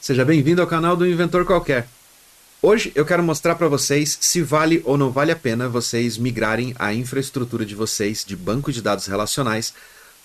Seja bem-vindo ao canal do Inventor Qualquer. Hoje eu quero mostrar para vocês se vale ou não vale a pena vocês migrarem a infraestrutura de vocês de banco de dados relacionais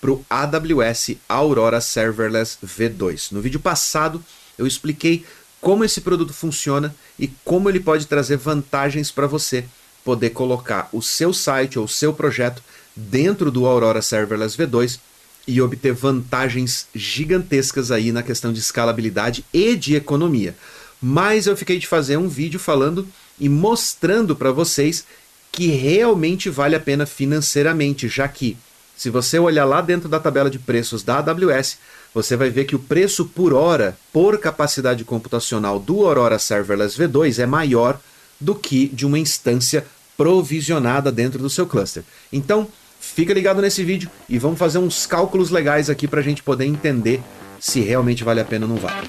para o AWS Aurora Serverless V2. No vídeo passado eu expliquei como esse produto funciona e como ele pode trazer vantagens para você poder colocar o seu site ou o seu projeto dentro do Aurora Serverless V2 e obter vantagens gigantescas aí na questão de escalabilidade e de economia. Mas eu fiquei de fazer um vídeo falando e mostrando para vocês que realmente vale a pena financeiramente, já que se você olhar lá dentro da tabela de preços da AWS, você vai ver que o preço por hora por capacidade computacional do Aurora Serverless V2 é maior do que de uma instância provisionada dentro do seu cluster. Então, Fica ligado nesse vídeo e vamos fazer uns cálculos legais aqui para a gente poder entender se realmente vale a pena ou não vale.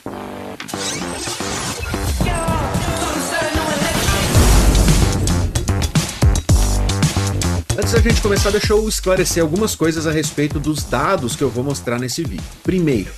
Antes da gente começar, deixa eu esclarecer algumas coisas a respeito dos dados que eu vou mostrar nesse vídeo. Primeiro,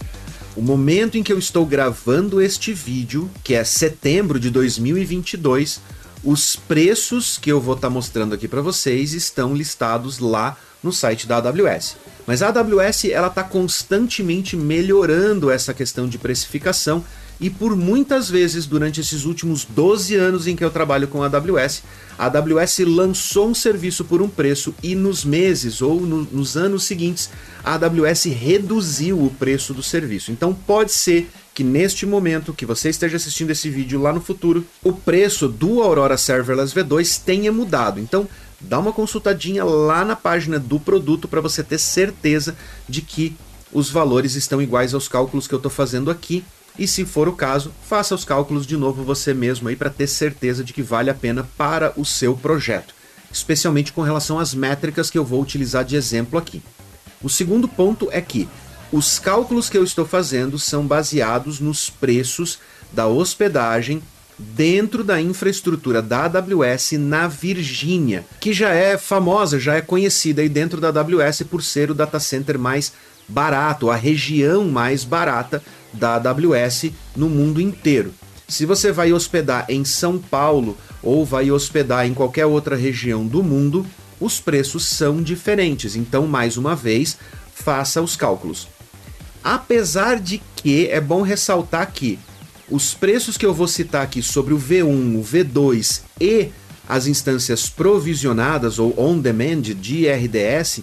o momento em que eu estou gravando este vídeo, que é setembro de 2022, os preços que eu vou estar tá mostrando aqui para vocês estão listados lá no site da AWS. Mas a AWS ela está constantemente melhorando essa questão de precificação e por muitas vezes durante esses últimos 12 anos em que eu trabalho com a AWS, a AWS lançou um serviço por um preço e nos meses ou no, nos anos seguintes a AWS reduziu o preço do serviço. Então pode ser que neste momento que você esteja assistindo esse vídeo lá no futuro, o preço do Aurora Serverless V2 tenha mudado. Então dá uma consultadinha lá na página do produto para você ter certeza de que os valores estão iguais aos cálculos que eu estou fazendo aqui. E se for o caso, faça os cálculos de novo você mesmo aí para ter certeza de que vale a pena para o seu projeto, especialmente com relação às métricas que eu vou utilizar de exemplo aqui. O segundo ponto é que os cálculos que eu estou fazendo são baseados nos preços da hospedagem dentro da infraestrutura da AWS na Virgínia, que já é famosa, já é conhecida aí dentro da AWS por ser o data center mais barato, a região mais barata da AWS no mundo inteiro. Se você vai hospedar em São Paulo ou vai hospedar em qualquer outra região do mundo, os preços são diferentes. Então, mais uma vez, faça os cálculos. Apesar de que é bom ressaltar que os preços que eu vou citar aqui sobre o V1, o V2 e as instâncias provisionadas ou on-demand de RDS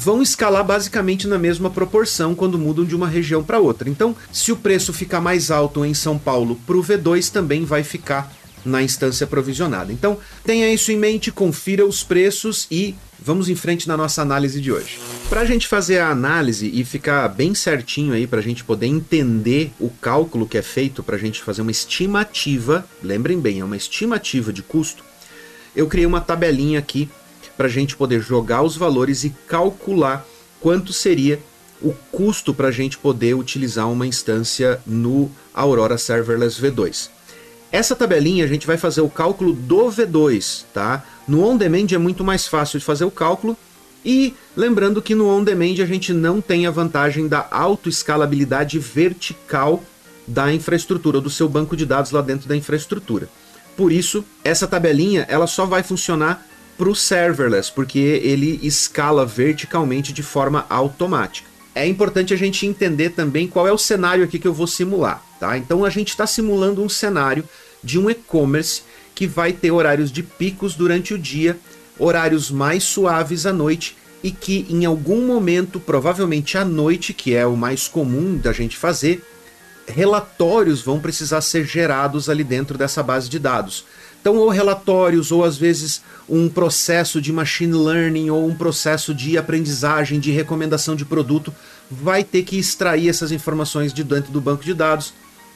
vão escalar basicamente na mesma proporção quando mudam de uma região para outra. Então, se o preço ficar mais alto em São Paulo para o V2, também vai ficar na instância provisionada. Então, tenha isso em mente, confira os preços e vamos em frente na nossa análise de hoje. Para a gente fazer a análise e ficar bem certinho aí, para a gente poder entender o cálculo que é feito, para a gente fazer uma estimativa, lembrem bem, é uma estimativa de custo, eu criei uma tabelinha aqui para a gente poder jogar os valores e calcular quanto seria o custo para a gente poder utilizar uma instância no Aurora Serverless V2. Essa tabelinha a gente vai fazer o cálculo do V2, tá? No on demand é muito mais fácil de fazer o cálculo e lembrando que no on demand a gente não tem a vantagem da autoescalabilidade vertical da infraestrutura do seu banco de dados lá dentro da infraestrutura. Por isso, essa tabelinha ela só vai funcionar para o serverless, porque ele escala verticalmente de forma automática. É importante a gente entender também qual é o cenário aqui que eu vou simular. Tá? Então a gente está simulando um cenário de um e-commerce que vai ter horários de picos durante o dia, horários mais suaves à noite e que em algum momento, provavelmente à noite, que é o mais comum da gente fazer, relatórios vão precisar ser gerados ali dentro dessa base de dados. Então, ou relatórios, ou às vezes um processo de machine learning, ou um processo de aprendizagem, de recomendação de produto, vai ter que extrair essas informações de dentro do banco de dados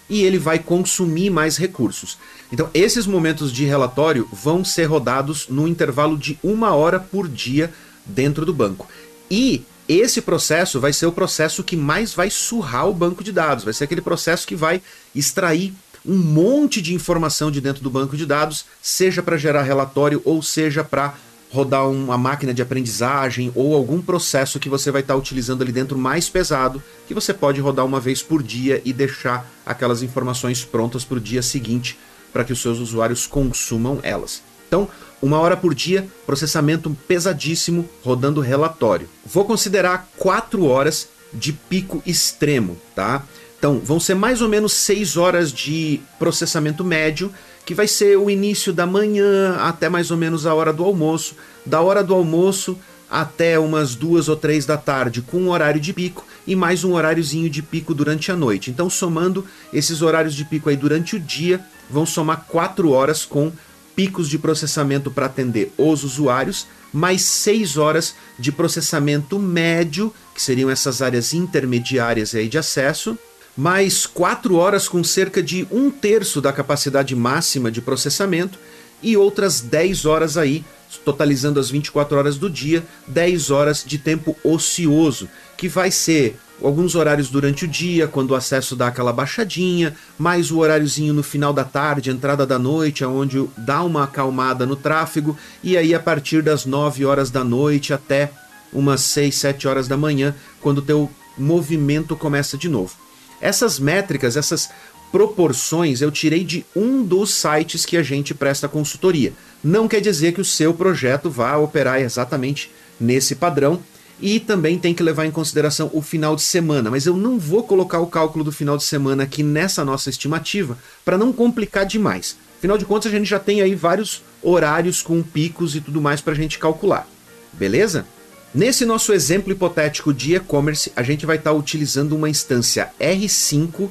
e ele vai consumir mais recursos. Então, esses momentos de relatório vão ser rodados no intervalo de uma hora por dia dentro do banco. E esse processo vai ser o processo que mais vai surrar o banco de dados, vai ser aquele processo que vai extrair um monte de informação de dentro do banco de dados, seja para gerar relatório ou seja para rodar uma máquina de aprendizagem ou algum processo que você vai estar tá utilizando ali dentro mais pesado, que você pode rodar uma vez por dia e deixar aquelas informações prontas para o dia seguinte para que os seus usuários consumam elas. Então, uma hora por dia, processamento pesadíssimo, rodando relatório. Vou considerar quatro horas de pico extremo, tá? Então, vão ser mais ou menos seis horas de processamento médio que vai ser o início da manhã até mais ou menos a hora do almoço, da hora do almoço até umas duas ou três da tarde com um horário de pico e mais um horáriozinho de pico durante a noite. Então, somando esses horários de pico aí durante o dia, vão somar quatro horas com picos de processamento para atender os usuários, mais seis horas de processamento médio, que seriam essas áreas intermediárias aí de acesso, mais 4 horas com cerca de um terço da capacidade máxima de processamento e outras 10 horas aí, totalizando as 24 horas do dia, 10 horas de tempo ocioso, que vai ser alguns horários durante o dia, quando o acesso dá aquela baixadinha, mais o horáriozinho no final da tarde, entrada da noite, onde dá uma acalmada no tráfego, e aí a partir das 9 horas da noite até umas 6, 7 horas da manhã, quando o teu movimento começa de novo. Essas métricas, essas proporções eu tirei de um dos sites que a gente presta consultoria. Não quer dizer que o seu projeto vá operar exatamente nesse padrão e também tem que levar em consideração o final de semana, mas eu não vou colocar o cálculo do final de semana aqui nessa nossa estimativa para não complicar demais. Afinal de contas, a gente já tem aí vários horários com picos e tudo mais para a gente calcular. Beleza? Nesse nosso exemplo hipotético de e-commerce, a gente vai estar tá utilizando uma instância R5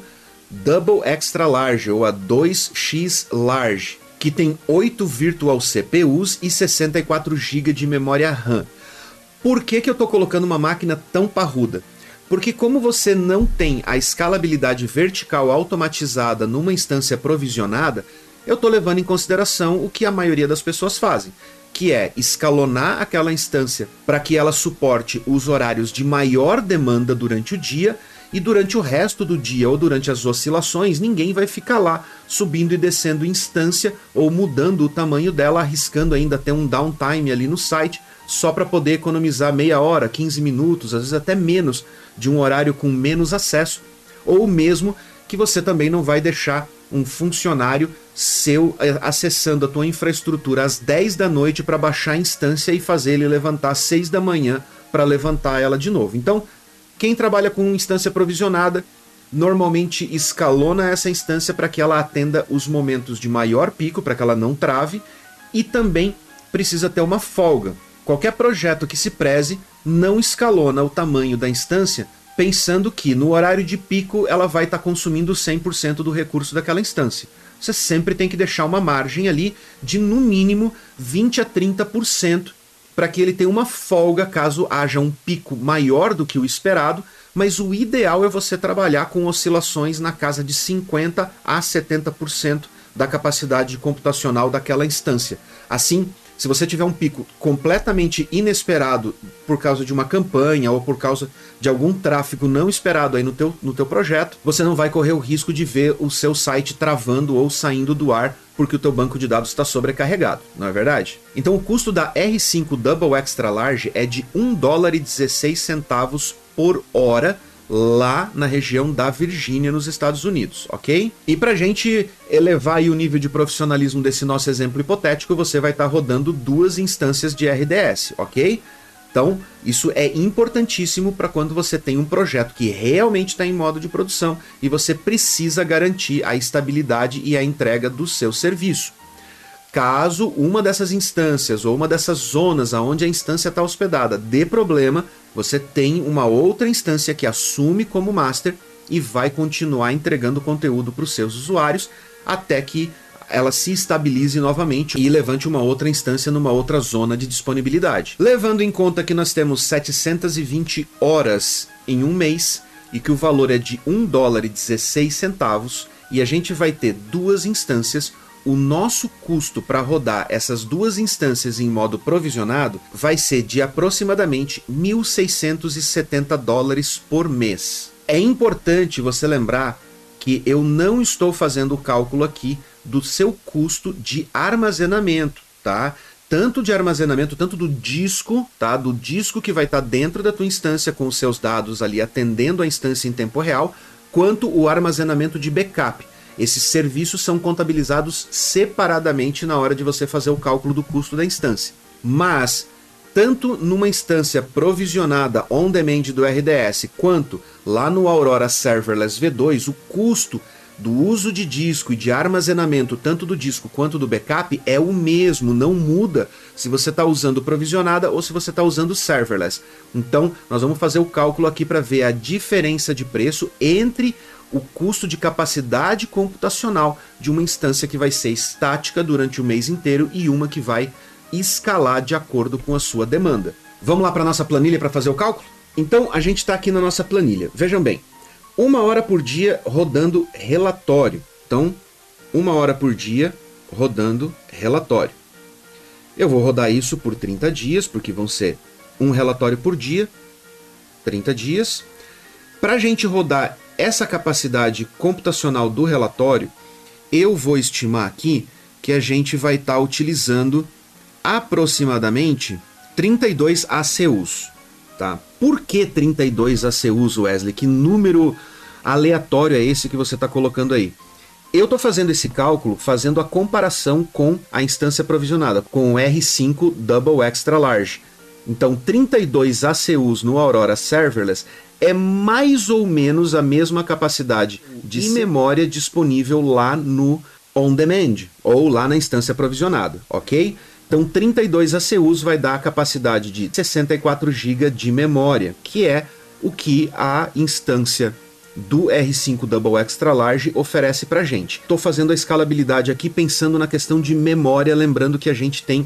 Double Extra Large ou a 2x Large, que tem 8 virtual CPUs e 64 GB de memória RAM. Por que, que eu estou colocando uma máquina tão parruda? Porque como você não tem a escalabilidade vertical automatizada numa instância provisionada, eu estou levando em consideração o que a maioria das pessoas fazem que é escalonar aquela instância para que ela suporte os horários de maior demanda durante o dia e durante o resto do dia ou durante as oscilações, ninguém vai ficar lá subindo e descendo instância ou mudando o tamanho dela, arriscando ainda ter um downtime ali no site, só para poder economizar meia hora, 15 minutos, às vezes até menos, de um horário com menos acesso, ou mesmo que você também não vai deixar um funcionário seu eh, acessando a tua infraestrutura às 10 da noite para baixar a instância e fazer ele levantar às 6 da manhã para levantar ela de novo. Então, quem trabalha com instância provisionada normalmente escalona essa instância para que ela atenda os momentos de maior pico, para que ela não trave, e também precisa ter uma folga. Qualquer projeto que se preze não escalona o tamanho da instância pensando que no horário de pico ela vai estar tá consumindo 100% do recurso daquela instância. Você sempre tem que deixar uma margem ali de no mínimo 20 a 30% para que ele tenha uma folga caso haja um pico maior do que o esperado, mas o ideal é você trabalhar com oscilações na casa de 50 a 70% da capacidade computacional daquela instância. Assim, se você tiver um pico completamente inesperado por causa de uma campanha ou por causa de algum tráfego não esperado aí no teu, no teu projeto, você não vai correr o risco de ver o seu site travando ou saindo do ar porque o teu banco de dados está sobrecarregado, não é verdade? Então o custo da R5 Double Extra Large é de 1 dólar e 16 centavos por hora lá na região da Virgínia, nos Estados Unidos, ok? E para gente elevar o nível de profissionalismo desse nosso exemplo hipotético, você vai estar tá rodando duas instâncias de RDS, ok? Então, isso é importantíssimo para quando você tem um projeto que realmente está em modo de produção e você precisa garantir a estabilidade e a entrega do seu serviço. Caso uma dessas instâncias ou uma dessas zonas aonde a instância está hospedada dê problema, você tem uma outra instância que assume como master e vai continuar entregando conteúdo para os seus usuários até que ela se estabilize novamente e levante uma outra instância numa outra zona de disponibilidade. Levando em conta que nós temos 720 horas em um mês e que o valor é de 1 dólar e 16 centavos e a gente vai ter duas instâncias, o nosso custo para rodar essas duas instâncias em modo provisionado vai ser de aproximadamente 1.670 dólares por mês. É importante você lembrar que eu não estou fazendo o cálculo aqui do seu custo de armazenamento, tá? tanto de armazenamento, tanto do disco, tá? Do disco que vai estar tá dentro da tua instância com os seus dados ali atendendo a instância em tempo real, quanto o armazenamento de backup. Esses serviços são contabilizados separadamente na hora de você fazer o cálculo do custo da instância. Mas tanto numa instância provisionada on demand do RDS quanto lá no Aurora Serverless V2, o custo do uso de disco e de armazenamento, tanto do disco quanto do backup, é o mesmo, não muda se você está usando provisionada ou se você está usando serverless. Então, nós vamos fazer o cálculo aqui para ver a diferença de preço entre o custo de capacidade computacional de uma instância que vai ser estática durante o mês inteiro e uma que vai escalar de acordo com a sua demanda. Vamos lá para nossa planilha para fazer o cálculo? Então, a gente está aqui na nossa planilha. Vejam bem, uma hora por dia rodando relatório. Então, uma hora por dia rodando relatório. Eu vou rodar isso por 30 dias, porque vão ser um relatório por dia, 30 dias. Para a gente rodar essa capacidade computacional do relatório, eu vou estimar aqui que a gente vai estar tá utilizando aproximadamente 32 ACUs. Tá? Por que 32 ACUs, Wesley? Que número aleatório é esse que você está colocando aí? Eu estou fazendo esse cálculo fazendo a comparação com a instância provisionada, com o R5 Double Extra Large. Então, 32 ACUs no Aurora Serverless é mais ou menos a mesma capacidade de memória disponível lá no On Demand, ou lá na instância provisionada, ok? Então, 32 ACUs vai dar a capacidade de 64 GB de memória, que é o que a instância do R5 Double Extra Large oferece para gente. Estou fazendo a escalabilidade aqui pensando na questão de memória, lembrando que a gente tem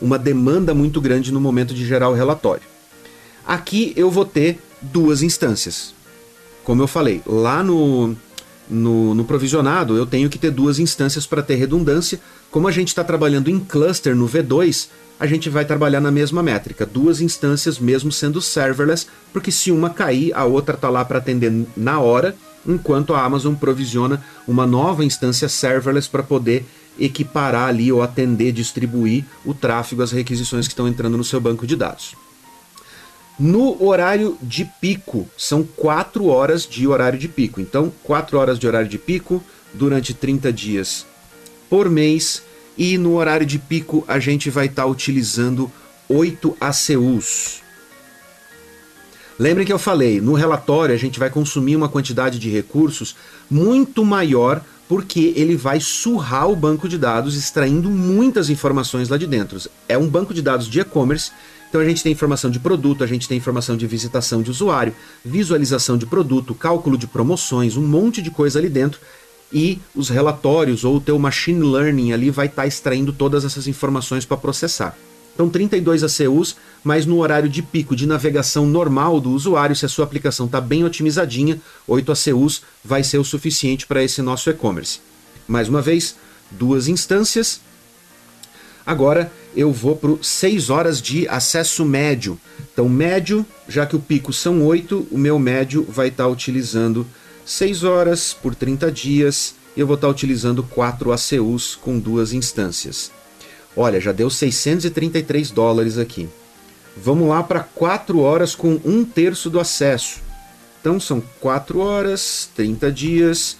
uma demanda muito grande no momento de gerar o relatório. Aqui eu vou ter duas instâncias. Como eu falei, lá no, no, no provisionado eu tenho que ter duas instâncias para ter redundância. Como a gente está trabalhando em cluster no V2, a gente vai trabalhar na mesma métrica, duas instâncias mesmo sendo serverless, porque se uma cair, a outra está lá para atender na hora, enquanto a Amazon provisiona uma nova instância serverless para poder equiparar ali ou atender, distribuir o tráfego, as requisições que estão entrando no seu banco de dados. No horário de pico, são 4 horas de horário de pico. Então, 4 horas de horário de pico durante 30 dias por mês. E no horário de pico, a gente vai estar tá utilizando 8 ACUs. Lembrem que eu falei, no relatório a gente vai consumir uma quantidade de recursos muito maior porque ele vai surrar o banco de dados extraindo muitas informações lá de dentro. É um banco de dados de e-commerce então a gente tem informação de produto, a gente tem informação de visitação de usuário, visualização de produto, cálculo de promoções, um monte de coisa ali dentro. E os relatórios ou o teu machine learning ali vai estar tá extraindo todas essas informações para processar. Então 32 ACUs, mas no horário de pico de navegação normal do usuário, se a sua aplicação está bem otimizadinha, 8 ACUs vai ser o suficiente para esse nosso e-commerce. Mais uma vez, duas instâncias. Agora eu vou para 6 horas de acesso médio. Então, médio, já que o pico são 8, o meu médio vai estar tá utilizando 6 horas por 30 dias e eu vou estar tá utilizando 4 ACUs com duas instâncias. Olha, já deu 633 dólares aqui. Vamos lá para 4 horas com um terço do acesso. Então são 4 horas, 30 dias.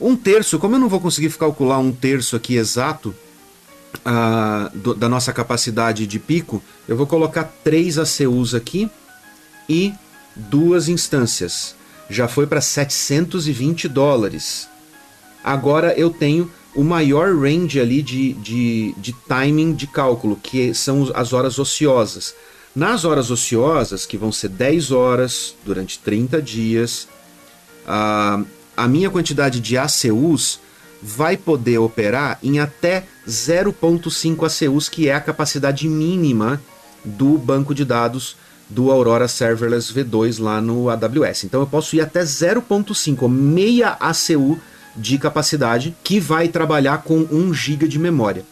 Um terço, como eu não vou conseguir calcular um terço aqui exato, do, da nossa capacidade de pico, eu vou colocar três ACUs aqui e duas instâncias. Já foi para 720 dólares. Agora eu tenho o maior range ali de, de, de timing de cálculo, que são as horas ociosas. Nas horas ociosas, que vão ser 10 horas durante 30 dias, a, a minha quantidade de ACUs vai poder operar em até 0.5 ACUs, que é a capacidade mínima do banco de dados do Aurora Serverless V2 lá no AWS. Então eu posso ir até 0.5, meia ACU de capacidade, que vai trabalhar com 1 GB de memória.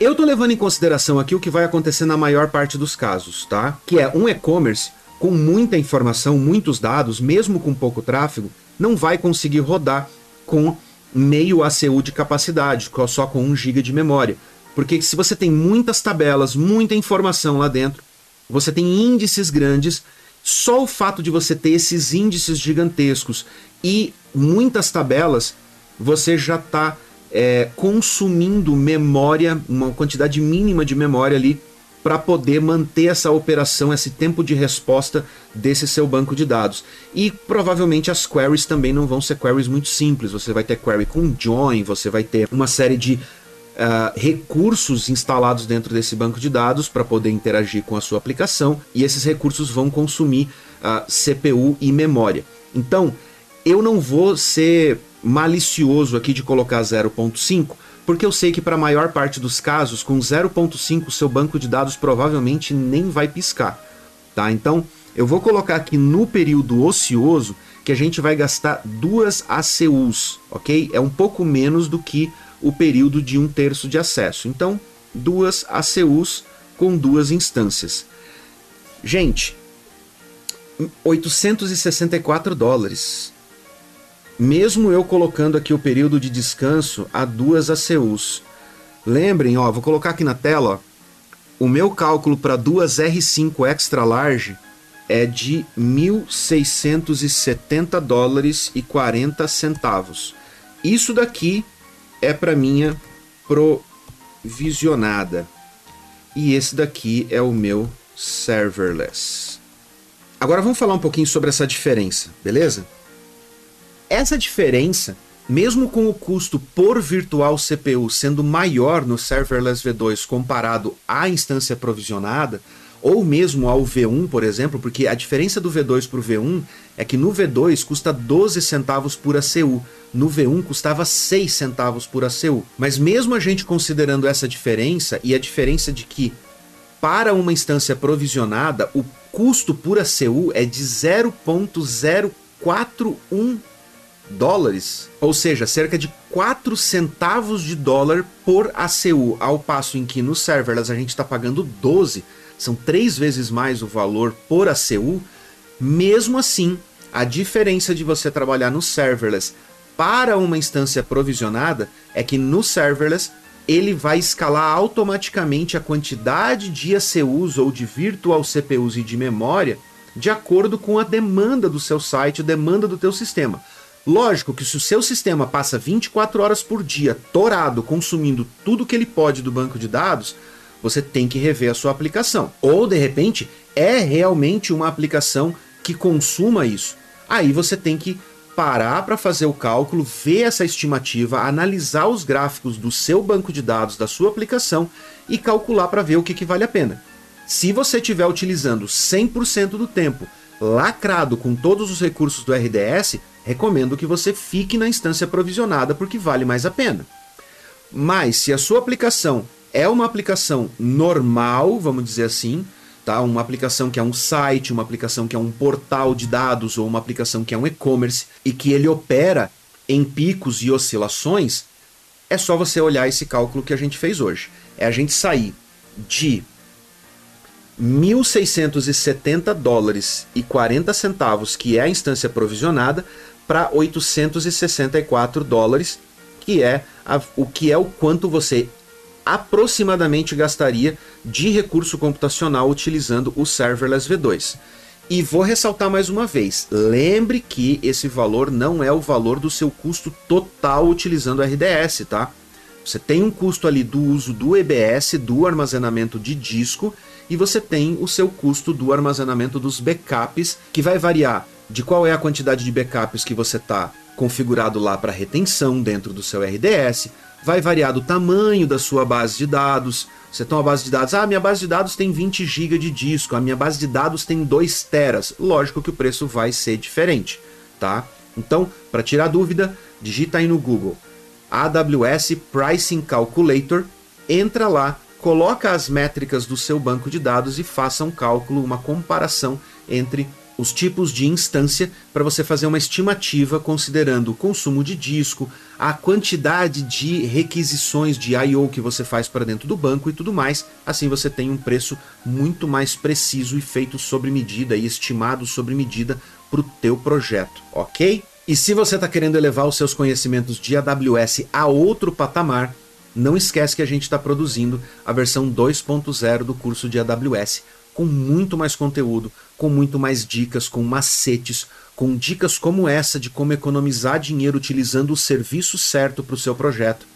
Eu estou levando em consideração aqui o que vai acontecer na maior parte dos casos, tá? Que é um e-commerce com muita informação, muitos dados, mesmo com pouco tráfego, não vai conseguir rodar com meio ACU de capacidade, só com 1 GB de memória. Porque se você tem muitas tabelas, muita informação lá dentro, você tem índices grandes, só o fato de você ter esses índices gigantescos e muitas tabelas, você já está é, consumindo memória, uma quantidade mínima de memória ali para poder manter essa operação, esse tempo de resposta desse seu banco de dados. E provavelmente as queries também não vão ser queries muito simples. Você vai ter query com join, você vai ter uma série de uh, recursos instalados dentro desse banco de dados para poder interagir com a sua aplicação, e esses recursos vão consumir uh, CPU e memória. Então, eu não vou ser malicioso aqui de colocar 0.5 porque eu sei que para a maior parte dos casos, com 0.5 seu banco de dados provavelmente nem vai piscar, tá? Então, eu vou colocar aqui no período ocioso que a gente vai gastar duas ACUs, ok? É um pouco menos do que o período de um terço de acesso. Então, duas ACUs com duas instâncias. Gente, 864 dólares mesmo eu colocando aqui o período de descanso a duas ACUs. Lembrem, ó, vou colocar aqui na tela, ó, o meu cálculo para duas R5 extra large é de 1.670 dólares e 40 centavos. Isso daqui é para minha provisionada. E esse daqui é o meu serverless. Agora vamos falar um pouquinho sobre essa diferença, beleza? Essa diferença, mesmo com o custo por virtual CPU sendo maior no serverless V2 comparado à instância provisionada, ou mesmo ao V1, por exemplo, porque a diferença do V2 para o V1 é que no V2 custa 12 centavos por ACU, no V1 custava 6 centavos por ACU. Mas mesmo a gente considerando essa diferença e a diferença de que para uma instância provisionada o custo por ACU é de 0.041 dólares, ou seja, cerca de 4 centavos de dólar por ACU, ao passo em que no serverless a gente está pagando 12, são três vezes mais o valor por ACU. Mesmo assim, a diferença de você trabalhar no serverless para uma instância provisionada é que no serverless ele vai escalar automaticamente a quantidade de ACUs ou de virtual CPUs e de memória de acordo com a demanda do seu site, a demanda do teu sistema. Lógico que se o seu sistema passa 24 horas por dia torado, consumindo tudo que ele pode do banco de dados, você tem que rever a sua aplicação. Ou de repente é realmente uma aplicação que consuma isso. Aí você tem que parar para fazer o cálculo, ver essa estimativa, analisar os gráficos do seu banco de dados da sua aplicação e calcular para ver o que, que vale a pena. Se você estiver utilizando 100% do tempo lacrado com todos os recursos do RDS, recomendo que você fique na instância provisionada porque vale mais a pena. Mas se a sua aplicação é uma aplicação normal, vamos dizer assim, tá? Uma aplicação que é um site, uma aplicação que é um portal de dados ou uma aplicação que é um e-commerce e que ele opera em picos e oscilações, é só você olhar esse cálculo que a gente fez hoje. É a gente sair de 1.670 dólares e 40 centavos, que é a instância provisionada, para 864 dólares, que é a, o que é o quanto você aproximadamente gastaria de recurso computacional utilizando o serverless V2. E vou ressaltar mais uma vez, lembre que esse valor não é o valor do seu custo total utilizando RDS, tá? Você tem um custo ali do uso do EBS, do armazenamento de disco, e você tem o seu custo do armazenamento dos backups, que vai variar de qual é a quantidade de backups que você está configurado lá para retenção dentro do seu RDS, vai variar do tamanho da sua base de dados. Você tem uma base de dados, ah, minha base de dados tem 20 GB de disco, a minha base de dados tem 2 teras. Lógico que o preço vai ser diferente, tá? Então, para tirar dúvida, digita aí no Google AWS Pricing Calculator, entra lá, coloca as métricas do seu banco de dados e faça um cálculo, uma comparação entre os tipos de instância para você fazer uma estimativa considerando o consumo de disco, a quantidade de requisições de I/O que você faz para dentro do banco e tudo mais. Assim você tem um preço muito mais preciso e feito sobre medida e estimado sobre medida para o teu projeto, ok? E se você está querendo elevar os seus conhecimentos de AWS a outro patamar, não esquece que a gente está produzindo a versão 2.0 do curso de AWS, com muito mais conteúdo, com muito mais dicas, com macetes, com dicas como essa de como economizar dinheiro utilizando o serviço certo para o seu projeto,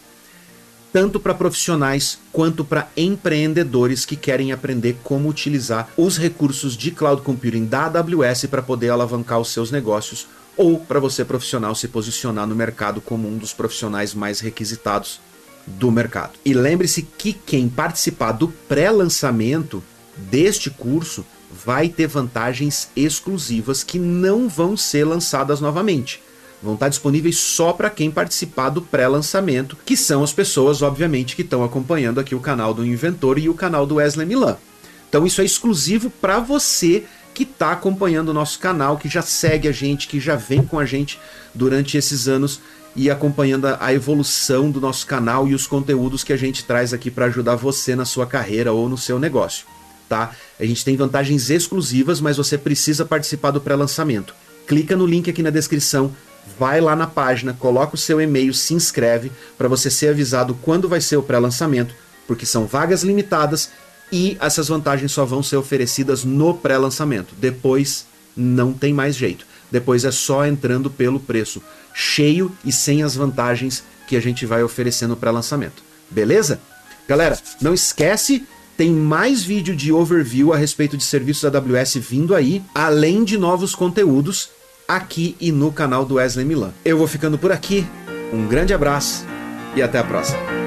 tanto para profissionais quanto para empreendedores que querem aprender como utilizar os recursos de cloud computing da AWS para poder alavancar os seus negócios ou para você profissional se posicionar no mercado como um dos profissionais mais requisitados do mercado. E lembre-se que quem participar do pré-lançamento deste curso vai ter vantagens exclusivas que não vão ser lançadas novamente. Vão estar disponíveis só para quem participar do pré-lançamento, que são as pessoas, obviamente, que estão acompanhando aqui o canal do Inventor e o canal do Wesley Milan. Então isso é exclusivo para você que está acompanhando o nosso canal, que já segue a gente, que já vem com a gente durante esses anos e acompanhando a evolução do nosso canal e os conteúdos que a gente traz aqui para ajudar você na sua carreira ou no seu negócio, tá? A gente tem vantagens exclusivas, mas você precisa participar do pré-lançamento. Clica no link aqui na descrição, vai lá na página, coloca o seu e-mail, se inscreve para você ser avisado quando vai ser o pré-lançamento, porque são vagas limitadas e essas vantagens só vão ser oferecidas no pré-lançamento. Depois não tem mais jeito. Depois é só entrando pelo preço cheio e sem as vantagens que a gente vai oferecer no pré-lançamento. Beleza? Galera, não esquece, tem mais vídeo de overview a respeito de serviços AWS vindo aí, além de novos conteúdos aqui e no canal do Wesley Milan. Eu vou ficando por aqui. Um grande abraço e até a próxima.